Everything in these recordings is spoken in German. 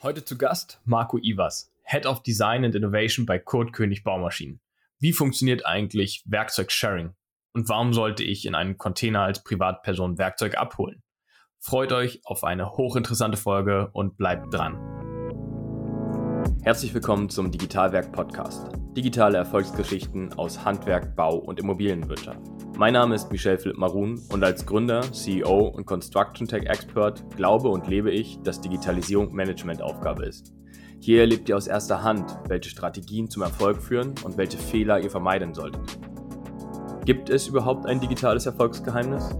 Heute zu Gast Marco Ivers, Head of Design and Innovation bei Kurt König Baumaschinen. Wie funktioniert eigentlich Werkzeug-Sharing? Und warum sollte ich in einem Container als Privatperson Werkzeug abholen? Freut euch auf eine hochinteressante Folge und bleibt dran. Herzlich willkommen zum Digitalwerk Podcast. Digitale Erfolgsgeschichten aus Handwerk, Bau und Immobilienwirtschaft. Mein Name ist Michel Philipp Marun und als Gründer, CEO und Construction Tech Expert glaube und lebe ich, dass Digitalisierung Managementaufgabe ist. Hier erlebt ihr aus erster Hand, welche Strategien zum Erfolg führen und welche Fehler ihr vermeiden solltet. Gibt es überhaupt ein digitales Erfolgsgeheimnis?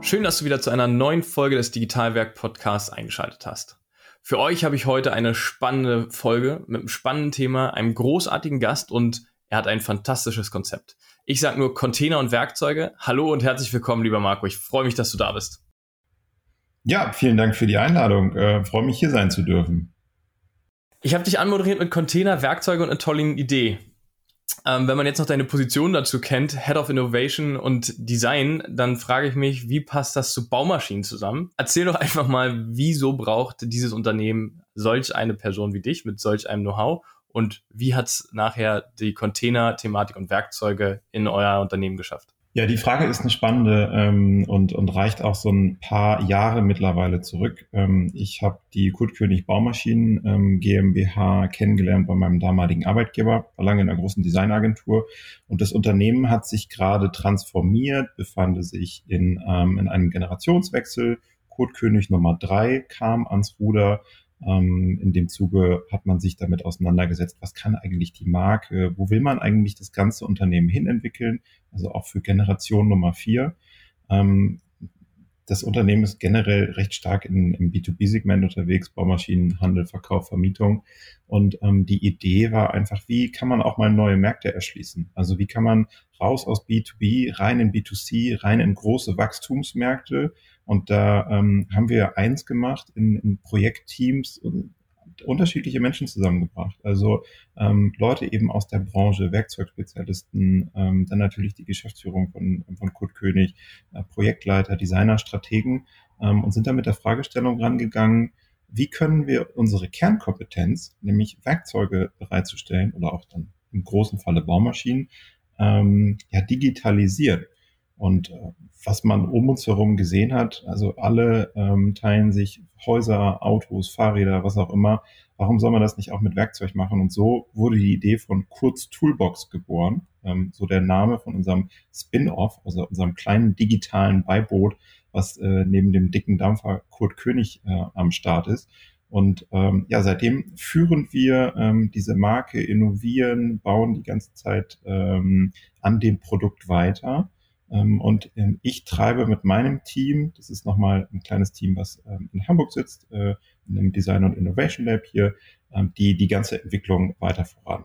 Schön, dass du wieder zu einer neuen Folge des Digitalwerk Podcasts eingeschaltet hast. Für euch habe ich heute eine spannende Folge mit einem spannenden Thema, einem großartigen Gast und er hat ein fantastisches Konzept. Ich sage nur Container und Werkzeuge. Hallo und herzlich willkommen, lieber Marco. Ich freue mich, dass du da bist. Ja, vielen Dank für die Einladung. Äh, freue mich, hier sein zu dürfen. Ich habe dich anmoderiert mit Container, Werkzeuge und einer tollen Idee. Ähm, wenn man jetzt noch deine Position dazu kennt, Head of Innovation und Design, dann frage ich mich, wie passt das zu Baumaschinen zusammen? Erzähl doch einfach mal, wieso braucht dieses Unternehmen solch eine Person wie dich mit solch einem Know-how und wie hat es nachher die Container-Thematik und Werkzeuge in euer Unternehmen geschafft? Ja, die Frage ist eine spannende ähm, und, und reicht auch so ein paar Jahre mittlerweile zurück. Ähm, ich habe die Kurt-König Baumaschinen ähm, GmbH kennengelernt bei meinem damaligen Arbeitgeber, war lange in einer großen Designagentur. Und das Unternehmen hat sich gerade transformiert, befand sich in, ähm, in einem Generationswechsel. Kurt König Nummer drei kam ans Ruder in dem Zuge hat man sich damit auseinandergesetzt, was kann eigentlich die Marke, wo will man eigentlich das ganze Unternehmen hinentwickeln, also auch für Generation Nummer vier. Ähm, das Unternehmen ist generell recht stark in, im B2B-Segment unterwegs, Baumaschinen, Handel, Verkauf, Vermietung. Und ähm, die Idee war einfach, wie kann man auch mal neue Märkte erschließen? Also wie kann man raus aus B2B, rein in B2C, rein in große Wachstumsmärkte und da ähm, haben wir eins gemacht in, in Projektteams und unterschiedliche Menschen zusammengebracht. Also ähm, Leute eben aus der Branche, Werkzeugspezialisten, ähm, dann natürlich die Geschäftsführung von, von Kurt König, äh, Projektleiter, Designer, Strategen ähm, und sind da mit der Fragestellung rangegangen, wie können wir unsere Kernkompetenz, nämlich Werkzeuge bereitzustellen oder auch dann im großen Falle Baumaschinen, ähm, ja, digitalisieren. Und äh, was man um uns herum gesehen hat, also alle ähm, teilen sich Häuser, Autos, Fahrräder, was auch immer. Warum soll man das nicht auch mit Werkzeug machen? Und so wurde die Idee von Kurz Toolbox geboren, ähm, so der Name von unserem Spin-off, also unserem kleinen digitalen Beiboot, was äh, neben dem dicken Dampfer Kurt König äh, am Start ist. Und ähm, ja, seitdem führen wir ähm, diese Marke, innovieren, bauen die ganze Zeit ähm, an dem Produkt weiter und ähm, ich treibe mit meinem Team, das ist nochmal ein kleines Team, was ähm, in Hamburg sitzt, äh, in einem Design und Innovation Lab hier, die die ganze Entwicklung weiter voran.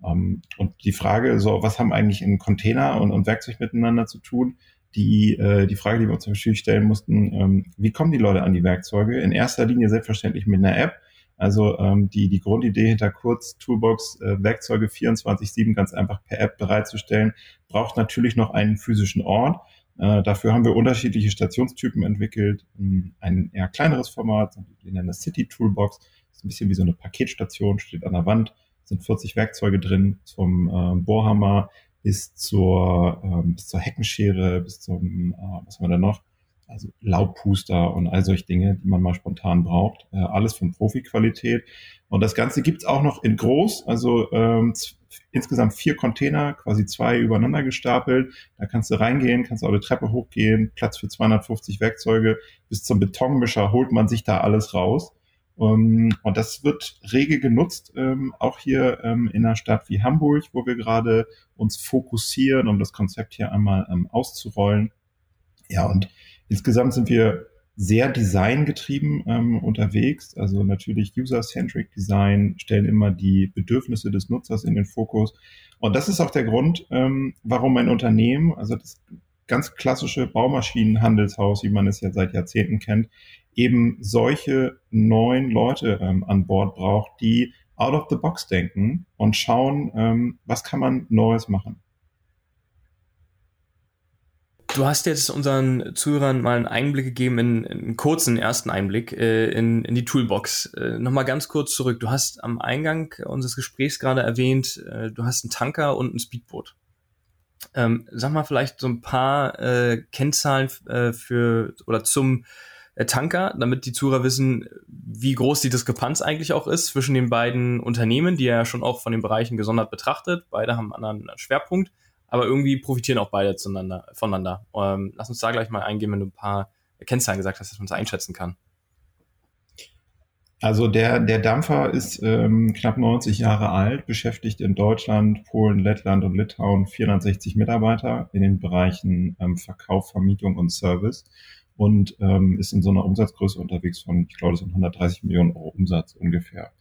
Und die Frage, so, was haben eigentlich ein Container und, und Werkzeug miteinander zu tun? Die, äh, die Frage, die wir uns natürlich stellen mussten, wie kommen die Leute an die Werkzeuge? In erster Linie selbstverständlich mit einer App, also ähm, die, die Grundidee hinter Kurz Toolbox äh, Werkzeuge 24-7 ganz einfach per App bereitzustellen, braucht natürlich noch einen physischen Ort. Äh, dafür haben wir unterschiedliche Stationstypen entwickelt. Ähm, ein eher kleineres Format, wir nennen das City Toolbox. Ist ein bisschen wie so eine Paketstation, steht an der Wand, sind 40 Werkzeuge drin, zum äh, Bohrhammer bis zur, ähm, bis zur Heckenschere, bis zum, äh, was haben wir da noch? Also Laubpuster und all solche Dinge, die man mal spontan braucht. Äh, alles von Profi-Qualität. Und das Ganze gibt's auch noch in groß, also ähm, insgesamt vier Container, quasi zwei übereinander gestapelt. Da kannst du reingehen, kannst auch eine Treppe hochgehen, Platz für 250 Werkzeuge. Bis zum Betonmischer holt man sich da alles raus. Um, ähm, und das wird rege genutzt, ähm, auch hier ähm, in einer Stadt wie Hamburg, wo wir gerade uns fokussieren, um das Konzept hier einmal ähm, auszurollen. Ja, und Insgesamt sind wir sehr designgetrieben ähm, unterwegs. Also natürlich User-Centric Design stellen immer die Bedürfnisse des Nutzers in den Fokus. Und das ist auch der Grund, ähm, warum ein Unternehmen, also das ganz klassische Baumaschinenhandelshaus, wie man es ja seit Jahrzehnten kennt, eben solche neuen Leute ähm, an Bord braucht, die out of the box denken und schauen, ähm, was kann man Neues machen. Du hast jetzt unseren Zuhörern mal einen Einblick gegeben, in, in einen kurzen ersten Einblick äh, in, in die Toolbox. Äh, Nochmal ganz kurz zurück. Du hast am Eingang unseres Gesprächs gerade erwähnt, äh, du hast einen Tanker und ein Speedboot. Ähm, sag mal vielleicht so ein paar äh, Kennzahlen äh, für oder zum äh, Tanker, damit die Zuhörer wissen, wie groß die Diskrepanz eigentlich auch ist zwischen den beiden Unternehmen, die ja schon auch von den Bereichen gesondert betrachtet. Beide haben einen anderen Schwerpunkt aber irgendwie profitieren auch beide zueinander, voneinander. Ähm, lass uns da gleich mal eingehen, wenn du ein paar Kennzahlen gesagt hast, dass man es einschätzen kann. Also der, der Dampfer ist ähm, knapp 90 Jahre alt, beschäftigt in Deutschland, Polen, Lettland und Litauen 460 Mitarbeiter in den Bereichen ähm, Verkauf, Vermietung und Service und ähm, ist in so einer Umsatzgröße unterwegs von, ich glaube, das sind 130 Millionen Euro Umsatz ungefähr.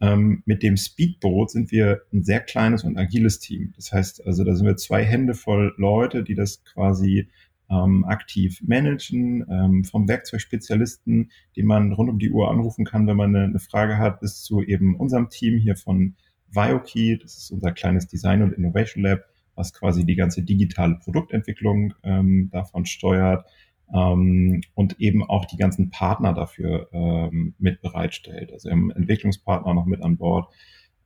Ähm, mit dem Speedboot sind wir ein sehr kleines und agiles Team. Das heißt, also da sind wir zwei Hände voll Leute, die das quasi ähm, aktiv managen, ähm, vom Werkzeugspezialisten, den man rund um die Uhr anrufen kann, wenn man eine, eine Frage hat, bis zu eben unserem Team hier von Viokey, das ist unser kleines Design- und Innovation Lab, was quasi die ganze digitale Produktentwicklung ähm, davon steuert ähm, und eben auch die ganzen Partner dafür ähm, mit bereitstellt. Also im Entwicklungspartner noch mit an Bord.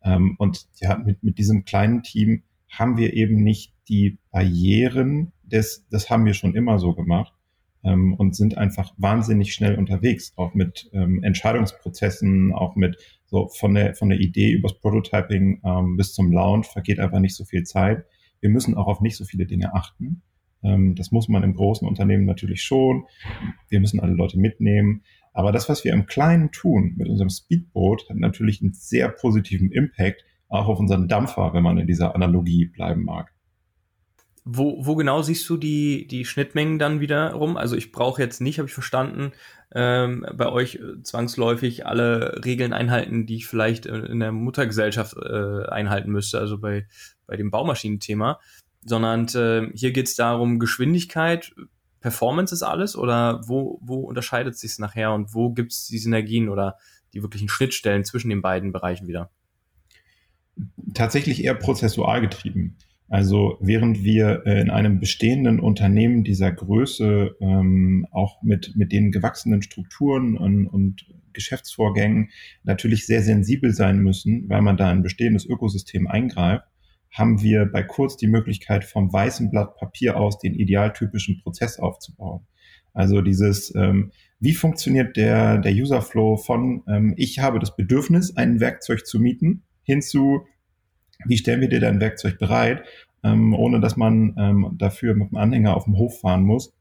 Ähm, und ja, mit, mit diesem kleinen Team haben wir eben nicht die Barrieren, des, das haben wir schon immer so gemacht ähm, und sind einfach wahnsinnig schnell unterwegs, auch mit ähm, Entscheidungsprozessen, auch mit so von der, von der Idee übers Prototyping ähm, bis zum Launch vergeht einfach nicht so viel Zeit. Wir müssen auch auf nicht so viele Dinge achten. Ähm, das muss man im großen Unternehmen natürlich schon. Wir müssen alle Leute mitnehmen. Aber das, was wir im Kleinen tun mit unserem Speedboot, hat natürlich einen sehr positiven Impact auch auf unseren Dampfer, wenn man in dieser Analogie bleiben mag. Wo, wo genau siehst du die, die Schnittmengen dann wieder rum? Also ich brauche jetzt nicht, habe ich verstanden, ähm, bei euch zwangsläufig alle Regeln einhalten, die ich vielleicht in der Muttergesellschaft äh, einhalten müsste, also bei, bei dem Baumaschinenthema sondern äh, hier geht es darum, Geschwindigkeit, Performance ist alles oder wo, wo unterscheidet sich nachher und wo gibt es die Synergien oder die wirklichen Schnittstellen zwischen den beiden Bereichen wieder? Tatsächlich eher prozessual getrieben. Also während wir äh, in einem bestehenden Unternehmen dieser Größe ähm, auch mit, mit den gewachsenen Strukturen und, und Geschäftsvorgängen natürlich sehr sensibel sein müssen, weil man da ein bestehendes Ökosystem eingreift, haben wir bei Kurz die Möglichkeit, vom weißen Blatt Papier aus den idealtypischen Prozess aufzubauen. Also dieses, ähm, wie funktioniert der, der Userflow von, ähm, ich habe das Bedürfnis, ein Werkzeug zu mieten, hinzu, wie stellen wir dir dein Werkzeug bereit, ähm, ohne dass man ähm, dafür mit dem Anhänger auf dem Hof fahren muss.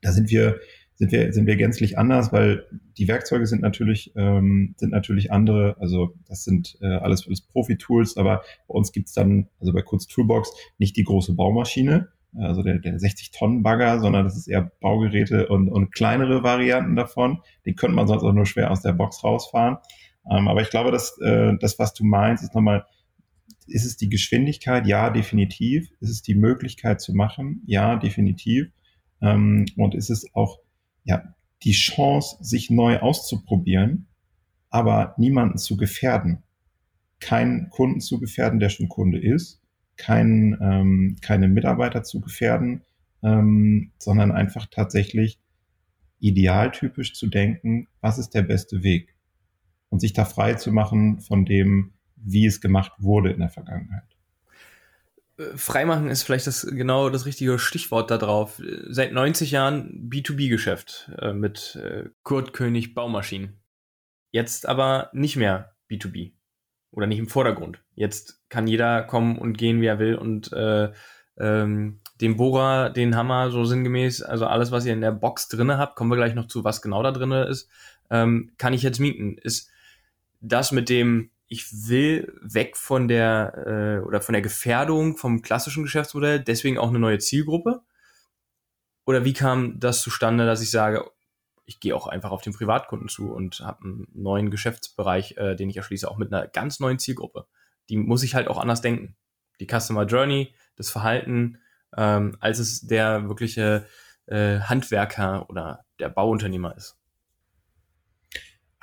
Da sind wir sind wir, sind wir gänzlich anders, weil die Werkzeuge sind natürlich, ähm, sind natürlich andere. Also das sind äh, alles, alles Profi-Tools, aber bei uns gibt's dann, also bei Kurz Toolbox, nicht die große Baumaschine, also der, der 60-Tonnen-Bagger, sondern das ist eher Baugeräte und, und kleinere Varianten davon. Die könnte man sonst auch nur schwer aus der Box rausfahren. Ähm, aber ich glaube, dass äh, das, was du meinst, ist nochmal, ist es die Geschwindigkeit? Ja, definitiv. Ist es die Möglichkeit zu machen? Ja, definitiv. Ähm, und ist es auch ja, die Chance, sich neu auszuprobieren, aber niemanden zu gefährden. Keinen Kunden zu gefährden, der schon Kunde ist, keinen, ähm, keine Mitarbeiter zu gefährden, ähm, sondern einfach tatsächlich idealtypisch zu denken, was ist der beste Weg? Und sich da frei zu machen von dem, wie es gemacht wurde in der Vergangenheit. Äh, freimachen ist vielleicht das genau das richtige Stichwort da drauf. Seit 90 Jahren B2B-Geschäft äh, mit äh, Kurt König Baumaschinen. Jetzt aber nicht mehr B2B oder nicht im Vordergrund. Jetzt kann jeder kommen und gehen, wie er will und äh, ähm, den Bohrer, den Hammer, so sinngemäß, also alles, was ihr in der Box drinne habt, kommen wir gleich noch zu, was genau da drinne ist, ähm, kann ich jetzt mieten. Ist das mit dem ich will weg von der äh, oder von der Gefährdung vom klassischen Geschäftsmodell, deswegen auch eine neue Zielgruppe? Oder wie kam das zustande, dass ich sage, ich gehe auch einfach auf den Privatkunden zu und habe einen neuen Geschäftsbereich, äh, den ich erschließe, auch mit einer ganz neuen Zielgruppe. Die muss ich halt auch anders denken. Die Customer Journey, das Verhalten, ähm, als es der wirkliche äh, Handwerker oder der Bauunternehmer ist.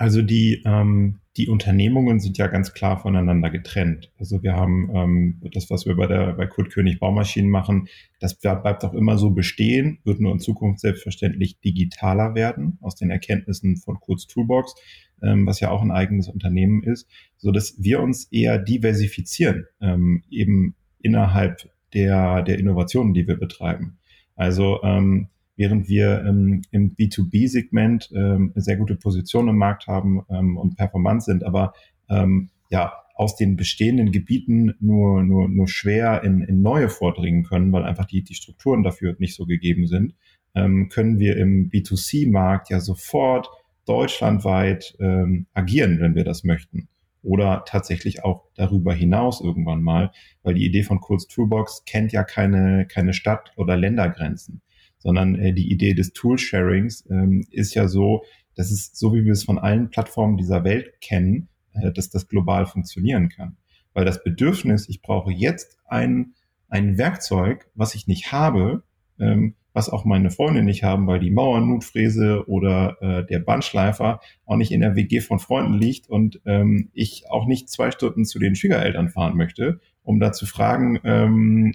Also die, ähm, die Unternehmungen sind ja ganz klar voneinander getrennt. Also wir haben ähm, das, was wir bei der bei Kurt König Baumaschinen machen, das bleibt auch immer so bestehen, wird nur in Zukunft selbstverständlich digitaler werden aus den Erkenntnissen von Kurz Toolbox, ähm, was ja auch ein eigenes Unternehmen ist, so dass wir uns eher diversifizieren, ähm, eben innerhalb der der Innovationen, die wir betreiben. Also ähm, während wir ähm, im B2B-Segment ähm, sehr gute Position im Markt haben ähm, und performant sind, aber ähm, ja aus den bestehenden Gebieten nur, nur, nur schwer in, in neue vordringen können, weil einfach die, die Strukturen dafür nicht so gegeben sind, ähm, können wir im B2C-Markt ja sofort deutschlandweit ähm, agieren, wenn wir das möchten. Oder tatsächlich auch darüber hinaus irgendwann mal, weil die Idee von Kurz Toolbox kennt ja keine, keine Stadt- oder Ländergrenzen sondern äh, die Idee des Tool-Sharings ähm, ist ja so, dass es, so wie wir es von allen Plattformen dieser Welt kennen, äh, dass das global funktionieren kann. Weil das Bedürfnis, ich brauche jetzt ein, ein Werkzeug, was ich nicht habe, ähm, was auch meine Freunde nicht haben, weil die Mauernutfräse oder äh, der Bandschleifer auch nicht in der WG von Freunden liegt und ähm, ich auch nicht zwei Stunden zu den Schwiegereltern fahren möchte, um da zu fragen, ähm,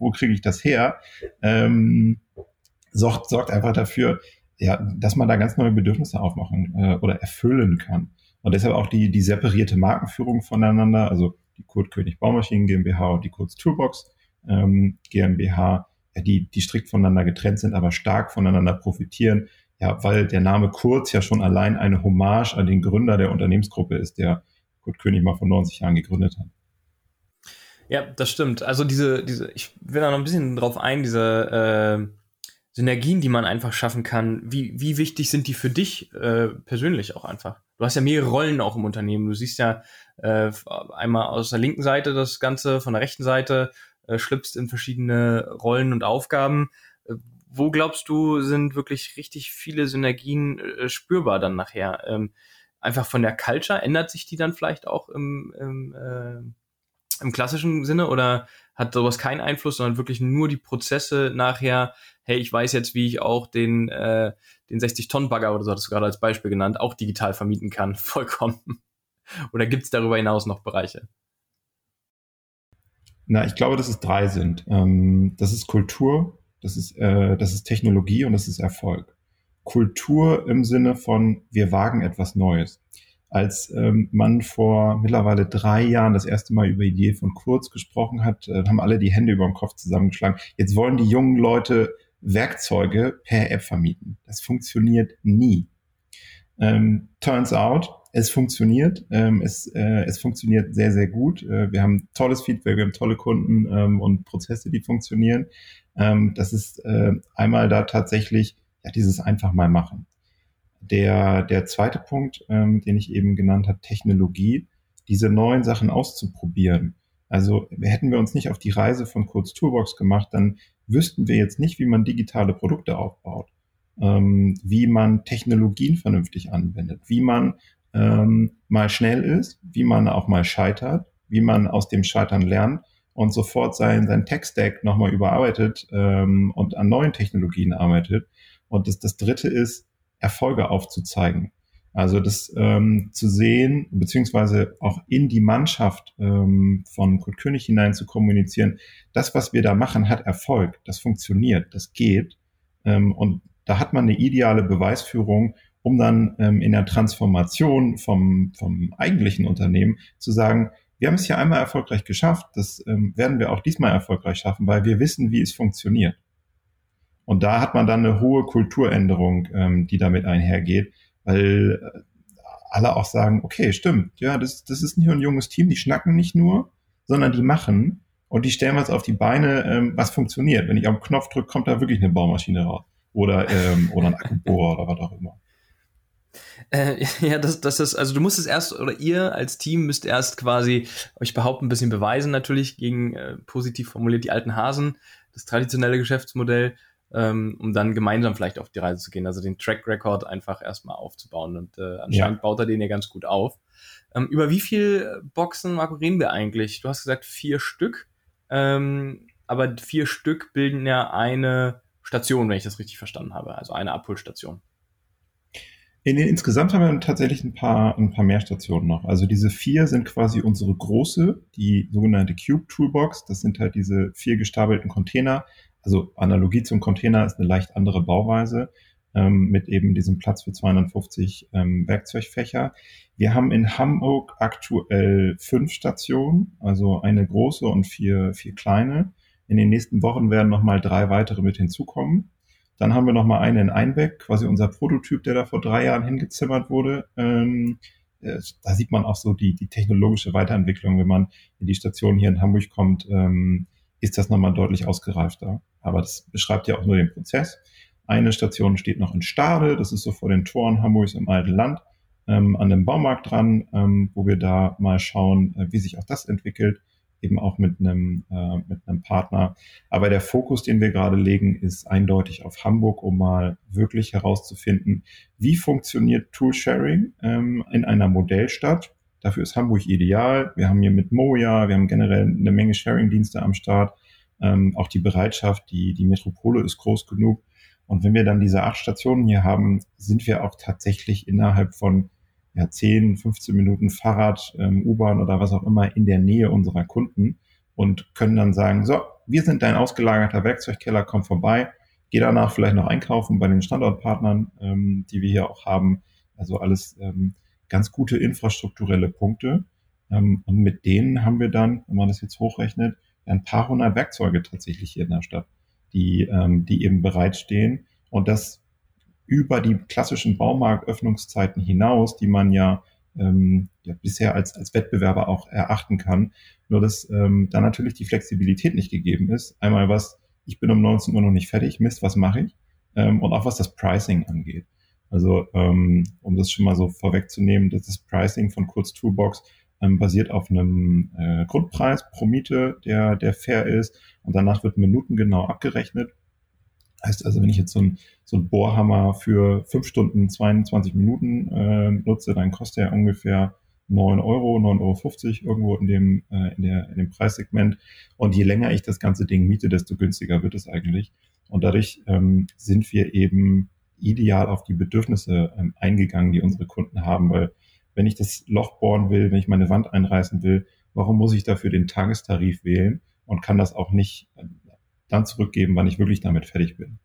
wo kriege ich das her? Ähm, sorgt, sorgt einfach dafür, ja, dass man da ganz neue Bedürfnisse aufmachen äh, oder erfüllen kann. Und deshalb auch die, die separierte Markenführung voneinander, also die Kurt König Baumaschinen GmbH und die Kurz Toolbox ähm, GmbH, ja, die, die strikt voneinander getrennt sind, aber stark voneinander profitieren. Ja, weil der Name Kurz ja schon allein eine Hommage an den Gründer der Unternehmensgruppe ist, der Kurt König mal vor 90 Jahren gegründet hat. Ja, das stimmt. Also diese, diese, ich will da noch ein bisschen drauf ein, diese äh Synergien, die man einfach schaffen kann, wie, wie wichtig sind die für dich äh, persönlich auch einfach? Du hast ja mehrere Rollen auch im Unternehmen. Du siehst ja äh, einmal aus der linken Seite das Ganze, von der rechten Seite äh, schlüpfst in verschiedene Rollen und Aufgaben. Äh, wo glaubst du, sind wirklich richtig viele Synergien äh, spürbar dann nachher? Ähm, einfach von der Culture, ändert sich die dann vielleicht auch im, im, äh, im klassischen Sinne oder hat sowas keinen Einfluss, sondern wirklich nur die Prozesse nachher, hey, ich weiß jetzt, wie ich auch den, äh, den 60-Tonnen-Bagger oder so hattest du gerade als Beispiel genannt, auch digital vermieten kann, vollkommen. Oder gibt es darüber hinaus noch Bereiche? Na, ich glaube, dass es drei sind. Ähm, das ist Kultur, das ist, äh, das ist Technologie und das ist Erfolg. Kultur im Sinne von, wir wagen etwas Neues als ähm, man vor mittlerweile drei Jahren das erste Mal über die Idee von Kurz gesprochen hat, äh, haben alle die Hände über den Kopf zusammengeschlagen. Jetzt wollen die jungen Leute Werkzeuge per App vermieten. Das funktioniert nie. Ähm, turns out, es funktioniert. Ähm, es, äh, es funktioniert sehr, sehr gut. Äh, wir haben tolles Feedback, wir haben tolle Kunden ähm, und Prozesse, die funktionieren. Ähm, das ist äh, einmal da tatsächlich ja, dieses einfach mal machen. Der, der zweite Punkt, ähm, den ich eben genannt habe, Technologie, diese neuen Sachen auszuprobieren. Also hätten wir uns nicht auf die Reise von Kurz Toolbox gemacht, dann wüssten wir jetzt nicht, wie man digitale Produkte aufbaut, ähm, wie man Technologien vernünftig anwendet, wie man ähm, mal schnell ist, wie man auch mal scheitert, wie man aus dem Scheitern lernt und sofort sein, sein Tech-Stack nochmal überarbeitet ähm, und an neuen Technologien arbeitet. Und das, das dritte ist, Erfolge aufzuzeigen. Also das ähm, zu sehen, beziehungsweise auch in die Mannschaft ähm, von Kurt König hinein zu kommunizieren, das, was wir da machen, hat Erfolg, das funktioniert, das geht. Ähm, und da hat man eine ideale Beweisführung, um dann ähm, in der Transformation vom, vom eigentlichen Unternehmen zu sagen, wir haben es ja einmal erfolgreich geschafft, das ähm, werden wir auch diesmal erfolgreich schaffen, weil wir wissen, wie es funktioniert. Und da hat man dann eine hohe Kulturänderung, ähm, die damit einhergeht, weil äh, alle auch sagen, okay, stimmt, ja, das, das ist nicht nur ein junges Team, die schnacken nicht nur, sondern die machen und die stellen was auf die Beine, ähm, was funktioniert. Wenn ich auf den Knopf drücke, kommt da wirklich eine Baumaschine raus. Oder, ähm, oder ein Akkubohrer oder was auch immer. Äh, ja, das, das ist, also du musst es erst, oder ihr als Team müsst erst quasi euch behaupten, ein bisschen beweisen, natürlich gegen äh, positiv formuliert die alten Hasen, das traditionelle Geschäftsmodell ähm, um dann gemeinsam vielleicht auf die Reise zu gehen. Also den Track Record einfach erstmal aufzubauen. Und äh, anscheinend ja. baut er den ja ganz gut auf. Ähm, über wie viel Boxen, Marco, reden wir eigentlich? Du hast gesagt vier Stück. Ähm, aber vier Stück bilden ja eine Station, wenn ich das richtig verstanden habe. Also eine Abholstation. In, insgesamt haben wir tatsächlich ein paar, ein paar mehr Stationen noch. Also diese vier sind quasi unsere große, die sogenannte Cube Toolbox. Das sind halt diese vier gestapelten Container. Also Analogie zum Container ist eine leicht andere Bauweise ähm, mit eben diesem Platz für 250 ähm, Werkzeugfächer. Wir haben in Hamburg aktuell fünf Stationen, also eine große und vier, vier kleine. In den nächsten Wochen werden nochmal drei weitere mit hinzukommen. Dann haben wir noch mal eine in Einbeck, quasi unser Prototyp, der da vor drei Jahren hingezimmert wurde. Ähm, äh, da sieht man auch so die, die technologische Weiterentwicklung. Wenn man in die Station hier in Hamburg kommt, ähm, ist das nochmal deutlich ausgereifter. Aber das beschreibt ja auch nur den Prozess. Eine Station steht noch in Stade, das ist so vor den Toren Hamburgs im alten Land, ähm, an dem Baumarkt dran, ähm, wo wir da mal schauen, äh, wie sich auch das entwickelt eben auch mit einem, äh, mit einem Partner. Aber der Fokus, den wir gerade legen, ist eindeutig auf Hamburg, um mal wirklich herauszufinden, wie funktioniert Toolsharing ähm, in einer Modellstadt. Dafür ist Hamburg ideal. Wir haben hier mit Moja, wir haben generell eine Menge Sharing-Dienste am Start. Ähm, auch die Bereitschaft, die, die Metropole ist groß genug. Und wenn wir dann diese acht Stationen hier haben, sind wir auch tatsächlich innerhalb von ja, 10, 15 Minuten Fahrrad, ähm, U-Bahn oder was auch immer in der Nähe unserer Kunden und können dann sagen, so, wir sind dein ausgelagerter Werkzeugkeller, komm vorbei, geh danach vielleicht noch einkaufen bei den Standortpartnern, ähm, die wir hier auch haben. Also alles ähm, ganz gute infrastrukturelle Punkte. Ähm, und mit denen haben wir dann, wenn man das jetzt hochrechnet, ein paar hundert Werkzeuge tatsächlich hier in der Stadt, die, ähm, die eben bereitstehen. Und das über die klassischen Baumarktöffnungszeiten hinaus, die man ja, ähm, ja bisher als, als Wettbewerber auch erachten kann. Nur dass ähm, da natürlich die Flexibilität nicht gegeben ist. Einmal was, ich bin um 19 Uhr noch nicht fertig, Mist, was mache ich? Ähm, und auch was das Pricing angeht. Also ähm, um das schon mal so vorwegzunehmen, das Pricing von Kurz Toolbox ähm, basiert auf einem äh, Grundpreis pro Miete, der, der fair ist. Und danach wird minutengenau abgerechnet. Heißt also, wenn ich jetzt so ein, so ein Bohrhammer für fünf Stunden 22 Minuten äh, nutze, dann kostet er ungefähr 9 Euro, 9,50 Euro irgendwo in dem, äh, in, der, in dem Preissegment. Und je länger ich das ganze Ding miete, desto günstiger wird es eigentlich. Und dadurch ähm, sind wir eben ideal auf die Bedürfnisse ähm, eingegangen, die unsere Kunden haben. Weil wenn ich das Loch bohren will, wenn ich meine Wand einreißen will, warum muss ich dafür den Tagestarif wählen und kann das auch nicht dann zurückgeben, wann ich wirklich damit fertig bin.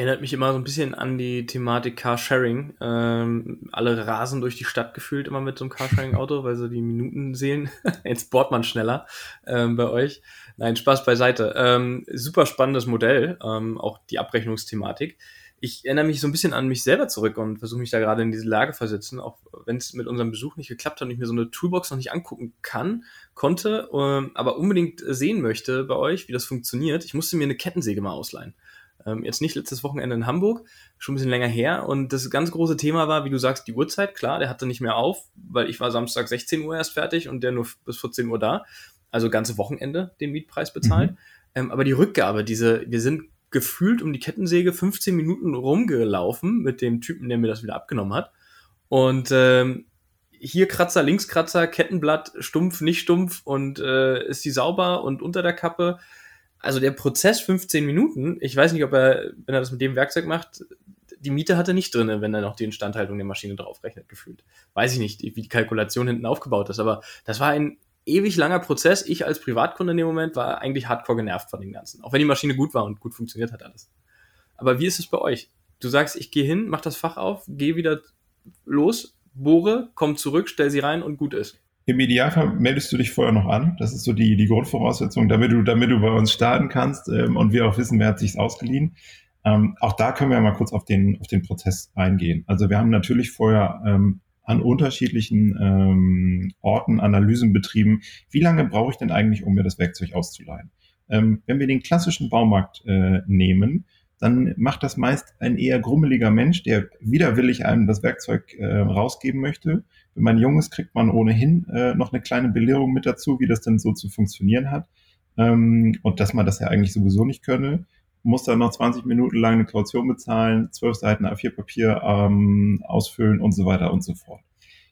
Erinnert mich immer so ein bisschen an die Thematik Carsharing. Ähm, alle rasen durch die Stadt gefühlt immer mit so einem Carsharing-Auto, weil so die Minuten sehen. Jetzt bohrt man schneller ähm, bei euch. Nein, Spaß beiseite. Ähm, super spannendes Modell, ähm, auch die Abrechnungsthematik ich erinnere mich so ein bisschen an mich selber zurück und versuche mich da gerade in diese Lage versetzen, auch wenn es mit unserem Besuch nicht geklappt hat und ich mir so eine Toolbox noch nicht angucken kann, konnte, ähm, aber unbedingt sehen möchte bei euch, wie das funktioniert. Ich musste mir eine Kettensäge mal ausleihen. Ähm, jetzt nicht letztes Wochenende in Hamburg, schon ein bisschen länger her. Und das ganz große Thema war, wie du sagst, die Uhrzeit. Klar, der hatte nicht mehr auf, weil ich war Samstag 16 Uhr erst fertig und der nur bis 14 Uhr da. Also ganze Wochenende den Mietpreis bezahlt. Mhm. Ähm, aber die Rückgabe, diese, wir sind gefühlt um die Kettensäge 15 Minuten rumgelaufen mit dem Typen, der mir das wieder abgenommen hat. Und ähm, hier Kratzer, links Kratzer, Kettenblatt, stumpf, nicht stumpf und äh, ist die sauber und unter der Kappe. Also der Prozess 15 Minuten, ich weiß nicht, ob er, wenn er das mit dem Werkzeug macht, die Miete hatte nicht drinne, wenn er noch die Instandhaltung der Maschine draufrechnet, gefühlt. Weiß ich nicht, wie die Kalkulation hinten aufgebaut ist, aber das war ein ewig langer Prozess. Ich als Privatkunde in dem Moment war eigentlich hardcore genervt von dem Ganzen. Auch wenn die Maschine gut war und gut funktioniert hat alles. Aber wie ist es bei euch? Du sagst, ich gehe hin, mach das Fach auf, gehe wieder los, bohre, komm zurück, stell sie rein und gut ist. Im Idealfall meldest du dich vorher noch an. Das ist so die, die Grundvoraussetzung, damit du, damit du bei uns starten kannst ähm, und wir auch wissen, wer hat sich ausgeliehen. Ähm, auch da können wir mal kurz auf den, auf den Prozess eingehen. Also wir haben natürlich vorher ähm, an unterschiedlichen ähm, Orten Analysen betrieben. Wie lange brauche ich denn eigentlich, um mir das Werkzeug auszuleihen? Ähm, wenn wir den klassischen Baumarkt äh, nehmen, dann macht das meist ein eher grummeliger Mensch, der widerwillig einem das Werkzeug äh, rausgeben möchte. Wenn man jung ist, kriegt man ohnehin äh, noch eine kleine Belehrung mit dazu, wie das denn so zu funktionieren hat. Ähm, und dass man das ja eigentlich sowieso nicht könne muss dann noch 20 Minuten lang eine Kaution bezahlen, 12 Seiten A4-Papier ähm, ausfüllen und so weiter und so fort.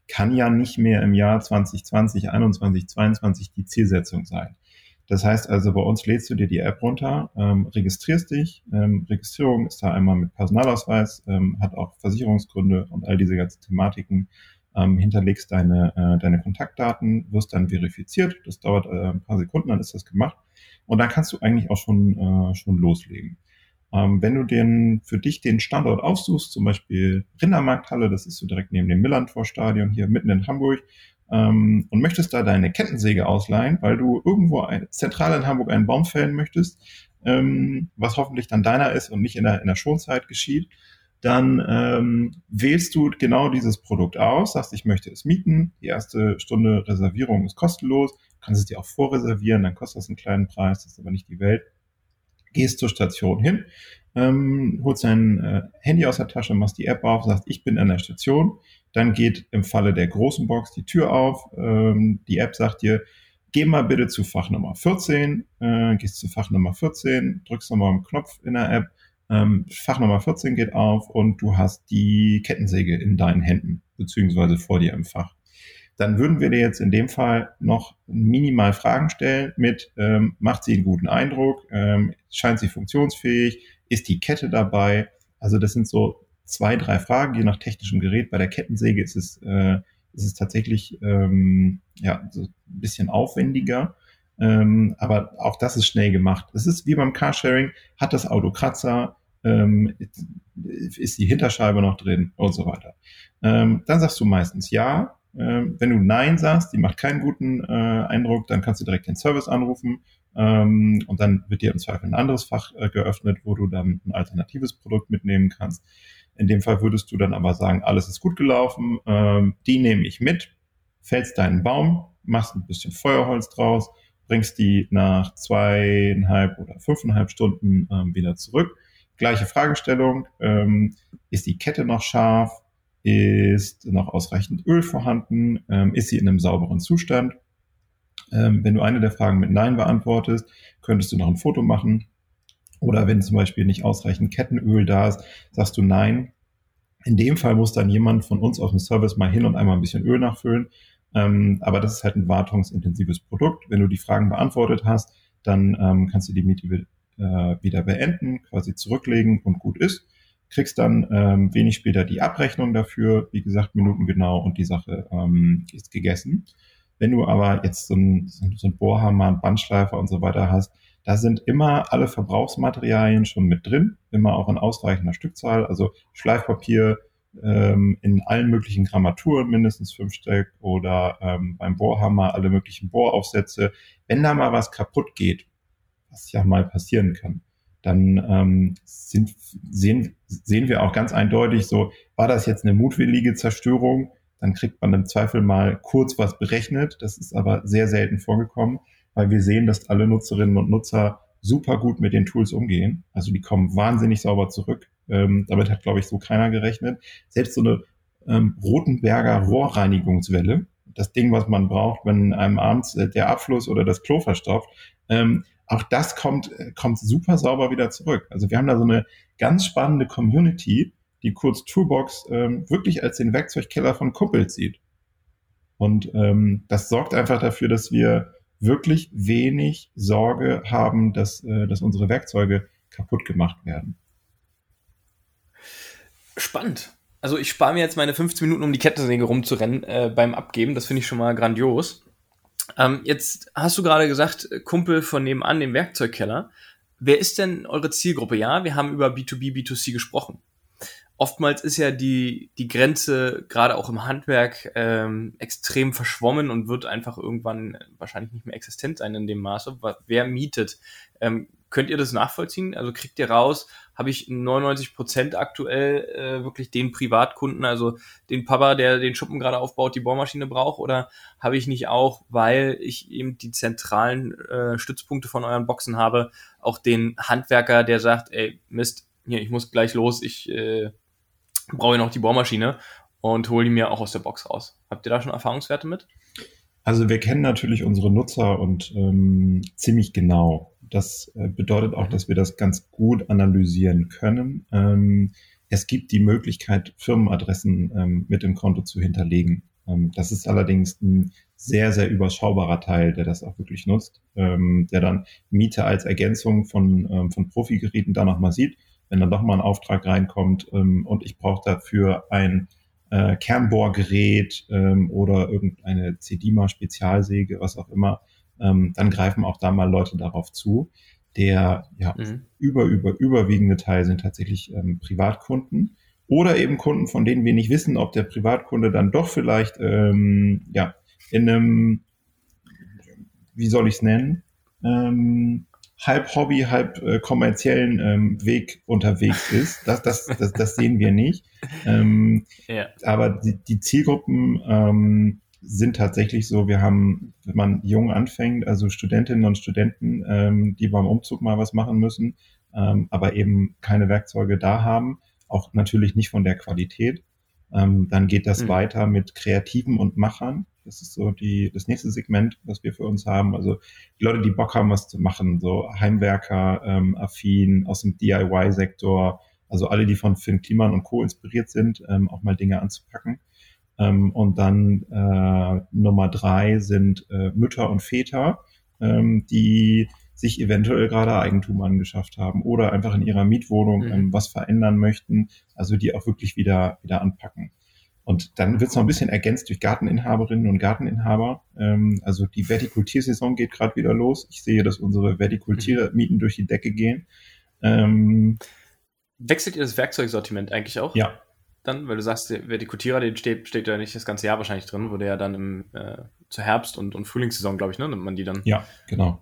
Kann ja nicht mehr im Jahr 2020, 21, 22 die Zielsetzung sein. Das heißt also, bei uns lädst du dir die App runter, ähm, registrierst dich. Ähm, Registrierung ist da einmal mit Personalausweis, ähm, hat auch Versicherungsgründe und all diese ganzen Thematiken. Ähm, hinterlegst deine, äh, deine Kontaktdaten, wirst dann verifiziert. Das dauert äh, ein paar Sekunden, dann ist das gemacht. Und dann kannst du eigentlich auch schon, äh, schon loslegen. Ähm, wenn du den, für dich den Standort aussuchst, zum Beispiel Rindermarkthalle, das ist so direkt neben dem Millantor-Stadion hier mitten in Hamburg, ähm, und möchtest da deine Kettensäge ausleihen, weil du irgendwo ein, zentral in Hamburg einen Baum fällen möchtest, ähm, was hoffentlich dann deiner ist und nicht in der, in der Schonzeit geschieht, dann ähm, wählst du genau dieses Produkt aus, sagst, ich möchte es mieten, die erste Stunde Reservierung ist kostenlos, kannst es dir auch vorreservieren, dann kostet das einen kleinen Preis, das ist aber nicht die Welt. Gehst zur Station hin, ähm, holst dein äh, Handy aus der Tasche, machst die App auf, sagst, ich bin an der Station, dann geht im Falle der großen Box die Tür auf. Ähm, die App sagt dir, geh mal bitte zu Fach Nummer 14, äh, gehst zu Fach Nummer 14, drückst nochmal einen Knopf in der App, ähm, Fach Nummer 14 geht auf und du hast die Kettensäge in deinen Händen, beziehungsweise vor dir im Fach. Dann würden wir dir jetzt in dem Fall noch minimal Fragen stellen mit, ähm, macht sie einen guten Eindruck, ähm, scheint sie funktionsfähig, ist die Kette dabei? Also das sind so zwei, drei Fragen, je nach technischem Gerät. Bei der Kettensäge ist es, äh, ist es tatsächlich ähm, ja, so ein bisschen aufwendiger. Ähm, aber auch das ist schnell gemacht. Es ist wie beim Carsharing, hat das Auto Kratzer, ähm, ist die Hinterscheibe noch drin und so weiter. Ähm, dann sagst du meistens ja. Ähm, wenn du Nein sagst, die macht keinen guten äh, Eindruck, dann kannst du direkt den Service anrufen ähm, und dann wird dir im Zweifel ein anderes Fach äh, geöffnet, wo du dann ein alternatives Produkt mitnehmen kannst. In dem Fall würdest du dann aber sagen, alles ist gut gelaufen, ähm, die nehme ich mit, fällst deinen Baum, machst ein bisschen Feuerholz draus, bringst die nach zweieinhalb oder fünfeinhalb Stunden ähm, wieder zurück. Gleiche Fragestellung, ähm, ist die Kette noch scharf? Ist noch ausreichend Öl vorhanden? Ähm, ist sie in einem sauberen Zustand? Ähm, wenn du eine der Fragen mit Nein beantwortest, könntest du noch ein Foto machen, oder wenn zum Beispiel nicht ausreichend Kettenöl da ist, sagst du nein. In dem Fall muss dann jemand von uns auf dem Service mal hin und einmal ein bisschen Öl nachfüllen. Ähm, aber das ist halt ein wartungsintensives Produkt. Wenn du die Fragen beantwortet hast, dann ähm, kannst du die Miete äh, wieder beenden, quasi zurücklegen und gut ist. Kriegst dann ähm, wenig später die Abrechnung dafür, wie gesagt, Minuten genau und die Sache ähm, ist gegessen. Wenn du aber jetzt so ein, so ein Bohrhammer, einen Bandschleifer und so weiter hast, da sind immer alle Verbrauchsmaterialien schon mit drin, immer auch in ausreichender Stückzahl, also Schleifpapier ähm, in allen möglichen Grammaturen, mindestens fünf Stück oder ähm, beim Bohrhammer alle möglichen Bohraufsätze. Wenn da mal was kaputt geht, was ja mal passieren kann, dann ähm, sind, sehen, sehen wir auch ganz eindeutig so, war das jetzt eine mutwillige Zerstörung? Dann kriegt man im Zweifel mal kurz was berechnet. Das ist aber sehr selten vorgekommen weil wir sehen, dass alle Nutzerinnen und Nutzer super gut mit den Tools umgehen. Also die kommen wahnsinnig sauber zurück. Ähm, damit hat, glaube ich, so keiner gerechnet. Selbst so eine ähm, Rotenberger Rohrreinigungswelle, das Ding, was man braucht, wenn einem abends äh, der Abfluss oder das Klo verstopft, ähm, auch das kommt, äh, kommt super sauber wieder zurück. Also wir haben da so eine ganz spannende Community, die kurz Toolbox ähm, wirklich als den Werkzeugkeller von Kuppels sieht. Und ähm, das sorgt einfach dafür, dass wir wirklich wenig Sorge haben, dass, äh, dass unsere Werkzeuge kaputt gemacht werden. Spannend. Also ich spare mir jetzt meine 15 Minuten, um die Kettensäge rumzurennen äh, beim Abgeben. Das finde ich schon mal grandios. Ähm, jetzt hast du gerade gesagt, Kumpel von nebenan, dem Werkzeugkeller. Wer ist denn eure Zielgruppe? Ja, wir haben über B2B, B2C gesprochen oftmals ist ja die, die Grenze gerade auch im Handwerk ähm, extrem verschwommen und wird einfach irgendwann wahrscheinlich nicht mehr existent sein in dem Maße. Wer mietet? Ähm, könnt ihr das nachvollziehen? Also kriegt ihr raus, habe ich 99 Prozent aktuell äh, wirklich den Privatkunden, also den Papa, der den Schuppen gerade aufbaut, die Bohrmaschine braucht, oder habe ich nicht auch, weil ich eben die zentralen äh, Stützpunkte von euren Boxen habe, auch den Handwerker, der sagt, ey, Mist, hier, ich muss gleich los, ich äh, brauche noch die Bohrmaschine und hole die mir auch aus der Box raus. Habt ihr da schon Erfahrungswerte mit? Also wir kennen natürlich unsere Nutzer und ähm, ziemlich genau. Das äh, bedeutet auch, dass wir das ganz gut analysieren können. Ähm, es gibt die Möglichkeit, Firmenadressen ähm, mit dem Konto zu hinterlegen. Ähm, das ist allerdings ein sehr, sehr überschaubarer Teil, der das auch wirklich nutzt, ähm, der dann Miete als Ergänzung von, ähm, von Profi-Geräten da nochmal sieht. Wenn dann doch mal ein Auftrag reinkommt ähm, und ich brauche dafür ein äh, Kernbohrgerät ähm, oder irgendeine CDMA-Spezialsäge, was auch immer, ähm, dann greifen auch da mal Leute darauf zu. Der ja, mhm. über, über, überwiegende Teil sind tatsächlich ähm, Privatkunden oder eben Kunden, von denen wir nicht wissen, ob der Privatkunde dann doch vielleicht ähm, ja, in einem, wie soll ich es nennen, ähm, halb Hobby, halb äh, kommerziellen ähm, Weg unterwegs ist. Das, das, das, das sehen wir nicht. Ähm, ja. Aber die, die Zielgruppen ähm, sind tatsächlich so, wir haben, wenn man jung anfängt, also Studentinnen und Studenten, ähm, die beim Umzug mal was machen müssen, ähm, aber eben keine Werkzeuge da haben, auch natürlich nicht von der Qualität. Ähm, dann geht das mhm. weiter mit Kreativen und Machern. Das ist so die, das nächste Segment, was wir für uns haben. Also die Leute, die Bock haben, was zu machen, so Heimwerker, ähm, affin, aus dem DIY-Sektor, also alle, die von Finn Kliman und Co. inspiriert sind, ähm, auch mal Dinge anzupacken. Ähm, und dann äh, Nummer drei sind äh, Mütter und Väter, ähm, die sich eventuell gerade Eigentum angeschafft haben oder einfach in ihrer Mietwohnung mhm. ähm, was verändern möchten, also die auch wirklich wieder, wieder anpacken. Und dann wird es noch ein bisschen ergänzt durch Garteninhaberinnen und Garteninhaber. Ähm, also die Vertikultiersaison geht gerade wieder los. Ich sehe, dass unsere Vertikultiermieten durch die Decke gehen. Ähm, Wechselt ihr das Werkzeugsortiment eigentlich auch? Ja. Dann, weil du sagst, der Vertikultierer, den steht, steht ja nicht das ganze Jahr wahrscheinlich drin, wo der ja dann im, äh, zur Herbst- und, und Frühlingssaison, glaube ich, ne, nimmt man die dann. Ja, genau.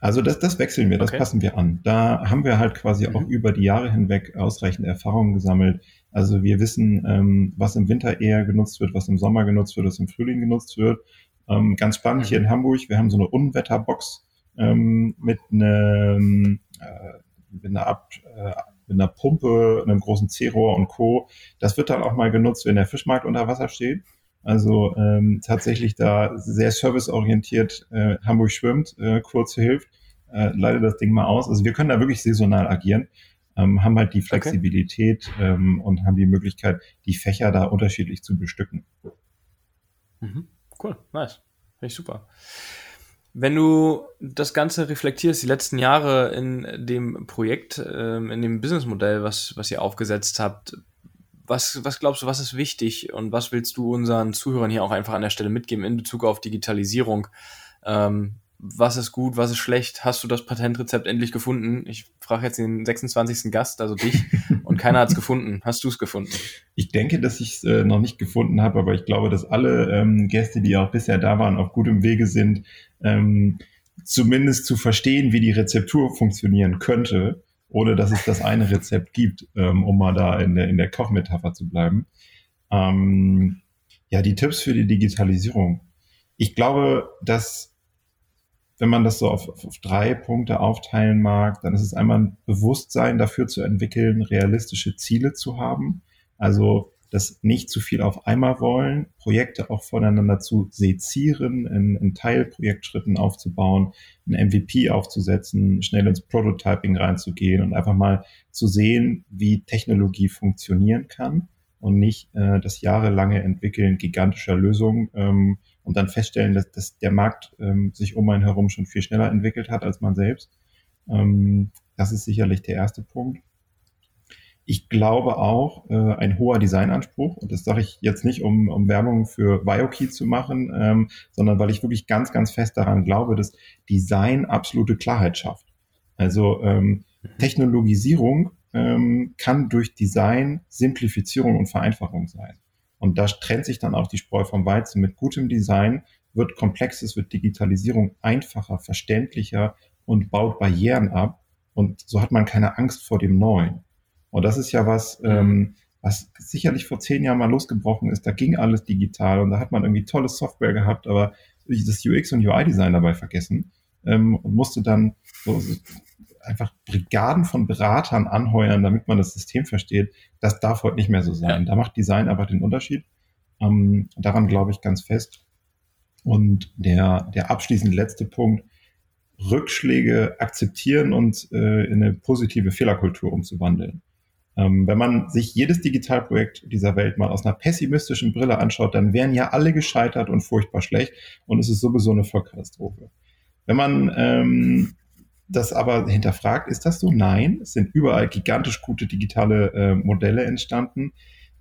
Also das, das wechseln wir, das okay. passen wir an. Da haben wir halt quasi mhm. auch über die Jahre hinweg ausreichend Erfahrungen gesammelt. Also wir wissen, ähm, was im Winter eher genutzt wird, was im Sommer genutzt wird, was im Frühling genutzt wird. Ähm, ganz spannend mhm. hier in Hamburg, wir haben so eine Unwetterbox ähm, mit, einem, äh, mit, einer Ab, äh, mit einer Pumpe, einem großen C-Rohr und Co. Das wird dann auch mal genutzt, wenn der Fischmarkt unter Wasser steht. Also ähm, tatsächlich da sehr serviceorientiert äh, Hamburg schwimmt, äh, kurz hilft, äh, leitet das Ding mal aus. Also wir können da wirklich saisonal agieren, ähm, haben halt die Flexibilität okay. ähm, und haben die Möglichkeit, die Fächer da unterschiedlich zu bestücken. Mhm. Cool, nice. Finde ich super. Wenn du das Ganze reflektierst, die letzten Jahre in dem Projekt, ähm, in dem Businessmodell, was, was ihr aufgesetzt habt, was, was glaubst du, was ist wichtig und was willst du unseren Zuhörern hier auch einfach an der Stelle mitgeben in Bezug auf Digitalisierung? Ähm, was ist gut, was ist schlecht? Hast du das Patentrezept endlich gefunden? Ich frage jetzt den 26. Gast, also dich, und keiner hat es gefunden. Hast du es gefunden? Ich denke, dass ich es äh, noch nicht gefunden habe, aber ich glaube, dass alle ähm, Gäste, die auch bisher da waren, auf gutem Wege sind, ähm, zumindest zu verstehen, wie die Rezeptur funktionieren könnte ohne dass es das eine Rezept gibt, ähm, um mal da in der, in der Kochmetapher zu bleiben. Ähm, ja, die Tipps für die Digitalisierung. Ich glaube, dass wenn man das so auf, auf drei Punkte aufteilen mag, dann ist es einmal ein Bewusstsein dafür zu entwickeln, realistische Ziele zu haben. Also das nicht zu viel auf einmal wollen, Projekte auch voneinander zu sezieren, in, in Teilprojektschritten aufzubauen, ein MVP aufzusetzen, schnell ins Prototyping reinzugehen und einfach mal zu sehen, wie Technologie funktionieren kann und nicht äh, das jahrelange Entwickeln gigantischer Lösungen ähm, und dann feststellen, dass, dass der Markt ähm, sich um einen herum schon viel schneller entwickelt hat als man selbst. Ähm, das ist sicherlich der erste Punkt. Ich glaube auch, äh, ein hoher Designanspruch, und das sage ich jetzt nicht, um, um Werbung für BioKey zu machen, ähm, sondern weil ich wirklich ganz, ganz fest daran glaube, dass Design absolute Klarheit schafft. Also ähm. Technologisierung ähm, kann durch Design Simplifizierung und Vereinfachung sein. Und da trennt sich dann auch die Spreu vom Weizen. Mit gutem Design wird Komplexes, wird Digitalisierung einfacher, verständlicher und baut Barrieren ab. Und so hat man keine Angst vor dem Neuen. Und das ist ja was, ähm, was sicherlich vor zehn Jahren mal losgebrochen ist. Da ging alles digital und da hat man irgendwie tolle Software gehabt, aber das UX und UI-Design dabei vergessen ähm, und musste dann so einfach Brigaden von Beratern anheuern, damit man das System versteht. Das darf heute nicht mehr so sein. Ja. Da macht Design einfach den Unterschied. Ähm, daran glaube ich ganz fest. Und der, der abschließend letzte Punkt, Rückschläge akzeptieren und äh, in eine positive Fehlerkultur umzuwandeln. Ähm, wenn man sich jedes Digitalprojekt dieser Welt mal aus einer pessimistischen Brille anschaut, dann wären ja alle gescheitert und furchtbar schlecht und es ist sowieso eine Vollkatastrophe. Wenn man ähm, das aber hinterfragt, ist das so? Nein, es sind überall gigantisch gute digitale äh, Modelle entstanden.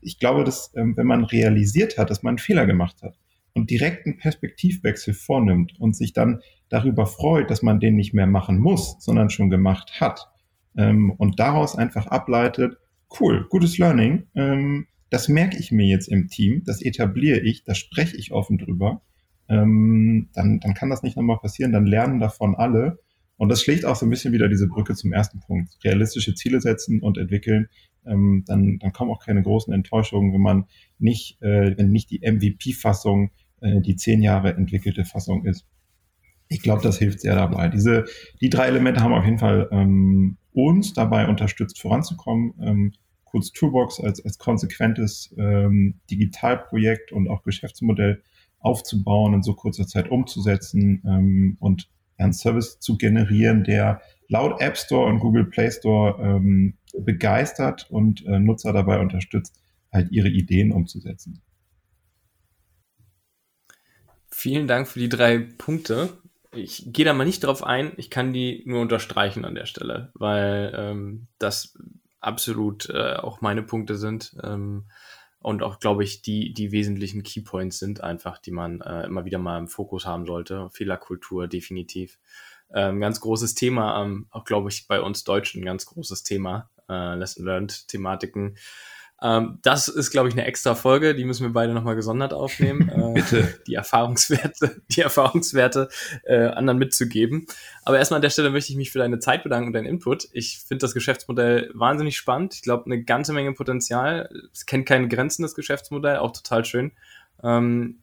Ich glaube, dass ähm, wenn man realisiert hat, dass man einen Fehler gemacht hat und direkt einen Perspektivwechsel vornimmt und sich dann darüber freut, dass man den nicht mehr machen muss, sondern schon gemacht hat ähm, und daraus einfach ableitet, cool, gutes Learning, ähm, das merke ich mir jetzt im Team, das etabliere ich, da spreche ich offen drüber, ähm, dann, dann kann das nicht nochmal passieren, dann lernen davon alle. Und das schlägt auch so ein bisschen wieder diese Brücke zum ersten Punkt. Realistische Ziele setzen und entwickeln, ähm, dann, dann kommen auch keine großen Enttäuschungen, wenn man nicht, äh, wenn nicht die MVP-Fassung äh, die zehn Jahre entwickelte Fassung ist. Ich glaube, das hilft sehr dabei. Diese, die drei Elemente haben auf jeden Fall ähm, uns dabei unterstützt, voranzukommen. Ähm, kurz Toolbox als, als konsequentes ähm, Digitalprojekt und auch Geschäftsmodell aufzubauen, in so kurzer Zeit umzusetzen ähm, und einen Service zu generieren, der laut App Store und Google Play Store ähm, begeistert und äh, Nutzer dabei unterstützt, halt ihre Ideen umzusetzen. Vielen Dank für die drei Punkte. Ich gehe da mal nicht drauf ein, ich kann die nur unterstreichen an der Stelle, weil ähm, das absolut äh, auch meine Punkte sind ähm, und auch, glaube ich, die, die wesentlichen Keypoints sind einfach, die man äh, immer wieder mal im Fokus haben sollte. Fehlerkultur definitiv. Ähm, ganz großes Thema, ähm, auch glaube ich bei uns Deutschen ein ganz großes Thema, äh, Lesson Learned Thematiken. Ähm, das ist, glaube ich, eine extra Folge, die müssen wir beide nochmal gesondert aufnehmen. Äh, Bitte. Die Erfahrungswerte, die Erfahrungswerte äh, anderen mitzugeben. Aber erstmal an der Stelle möchte ich mich für deine Zeit bedanken und deinen Input. Ich finde das Geschäftsmodell wahnsinnig spannend. Ich glaube, eine ganze Menge Potenzial. Es kennt keine Grenzen, das Geschäftsmodell, auch total schön. Ähm,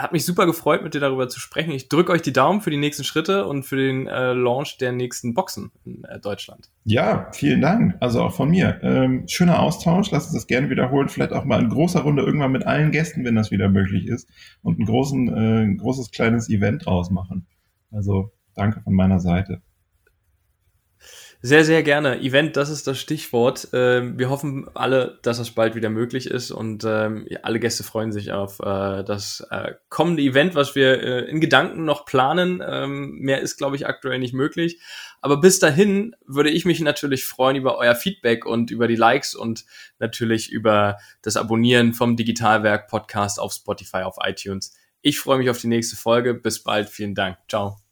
hat mich super gefreut, mit dir darüber zu sprechen. Ich drücke euch die Daumen für die nächsten Schritte und für den äh, Launch der nächsten Boxen in äh, Deutschland. Ja, vielen Dank. Also auch von mir. Ähm, schöner Austausch. Lass uns das gerne wiederholen. Vielleicht auch mal in großer Runde irgendwann mit allen Gästen, wenn das wieder möglich ist. Und großen, äh, ein großes kleines Event draus machen. Also danke von meiner Seite. Sehr, sehr gerne. Event, das ist das Stichwort. Ähm, wir hoffen alle, dass das bald wieder möglich ist und ähm, alle Gäste freuen sich auf äh, das äh, kommende Event, was wir äh, in Gedanken noch planen. Ähm, mehr ist, glaube ich, aktuell nicht möglich. Aber bis dahin würde ich mich natürlich freuen über euer Feedback und über die Likes und natürlich über das Abonnieren vom Digitalwerk Podcast auf Spotify, auf iTunes. Ich freue mich auf die nächste Folge. Bis bald. Vielen Dank. Ciao.